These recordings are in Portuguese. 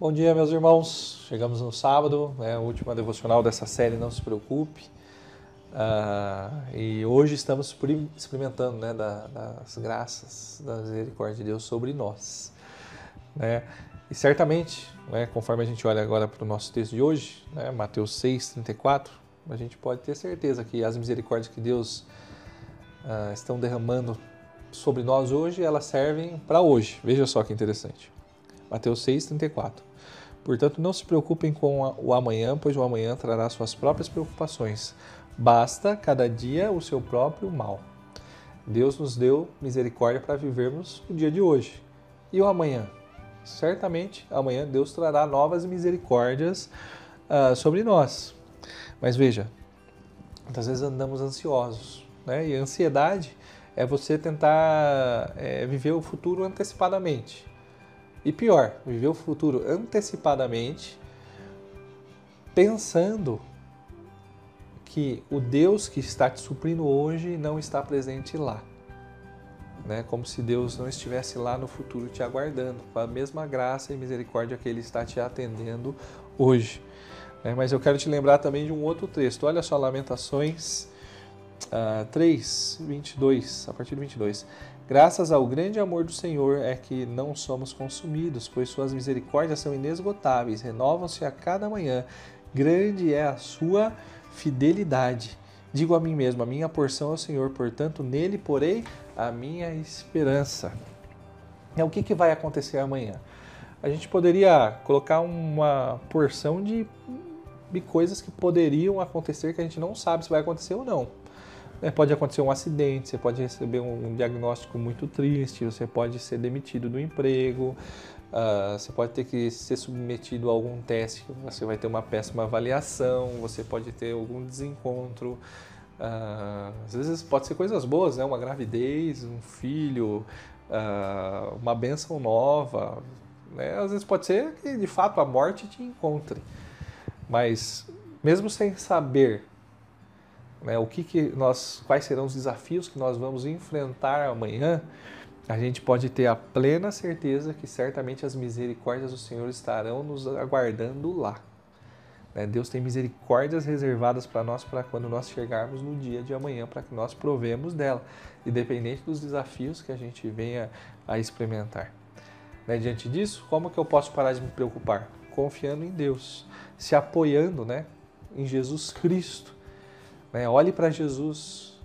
Bom dia, meus irmãos. Chegamos no sábado, é a última devocional dessa série, não se preocupe. Uh, e hoje estamos experimentando né, da, das graças, da misericórdia de Deus sobre nós. Né? E certamente, né, conforme a gente olha agora para o nosso texto de hoje, né, Mateus 6, 34, a gente pode ter certeza que as misericórdias que Deus uh, estão derramando sobre nós hoje, elas servem para hoje. Veja só que interessante. Mateus 6, 34. Portanto, não se preocupem com o amanhã, pois o amanhã trará suas próprias preocupações. Basta cada dia o seu próprio mal. Deus nos deu misericórdia para vivermos o dia de hoje. E o amanhã? Certamente, amanhã Deus trará novas misericórdias uh, sobre nós. Mas veja, muitas vezes andamos ansiosos, né? E a ansiedade é você tentar é, viver o futuro antecipadamente. E pior, viver o futuro antecipadamente, pensando que o Deus que está te suprindo hoje não está presente lá. Né? Como se Deus não estivesse lá no futuro te aguardando, com a mesma graça e misericórdia que Ele está te atendendo hoje. É, mas eu quero te lembrar também de um outro texto. Olha só, Lamentações uh, 3, 22, a partir do 22. Graças ao grande amor do Senhor é que não somos consumidos, pois suas misericórdias são inesgotáveis, renovam-se a cada manhã. Grande é a sua fidelidade. Digo a mim mesmo: a minha porção é o Senhor, portanto, nele porei a minha esperança. É o que, que vai acontecer amanhã? A gente poderia colocar uma porção de, de coisas que poderiam acontecer que a gente não sabe se vai acontecer ou não. É, pode acontecer um acidente, você pode receber um diagnóstico muito triste, você pode ser demitido do emprego, uh, você pode ter que ser submetido a algum teste, você vai ter uma péssima avaliação, você pode ter algum desencontro. Uh, às vezes pode ser coisas boas, né? uma gravidez, um filho, uh, uma benção nova. Né? Às vezes pode ser que de fato a morte te encontre. Mas mesmo sem saber né, o que, que nós, quais serão os desafios que nós vamos enfrentar amanhã, a gente pode ter a plena certeza que certamente as misericórdias do Senhor estarão nos aguardando lá. Né? Deus tem misericórdias reservadas para nós para quando nós chegarmos no dia de amanhã, para que nós provemos dela, independente dos desafios que a gente venha a experimentar. Né? Diante disso, como que eu posso parar de me preocupar? Confiando em Deus, se apoiando né, em Jesus Cristo né? Olhe para Jesus,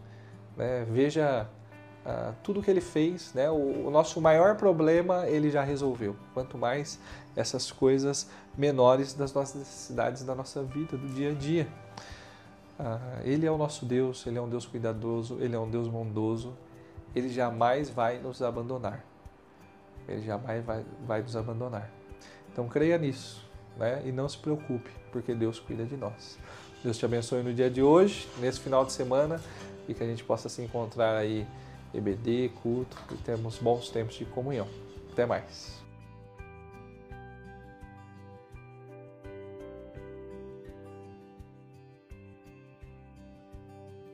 né? veja uh, tudo que ele fez. Né? O, o, nosso maior problema ele já resolveu. Quanto mais essas coisas menores das nossas necessidades da nossa vida, do dia a dia. Uh, ele é o nosso Deus, ele é um Deus cuidadoso, ele é um Deus bondoso. Ele jamais vai nos abandonar. Ele jamais vai, vai nos abandonar. Então creia nisso né? e não se preocupe, porque Deus cuida de nós. Deus te abençoe no dia de hoje, nesse final de semana, e que a gente possa se encontrar aí, EBD, culto, e temos bons tempos de comunhão. Até mais.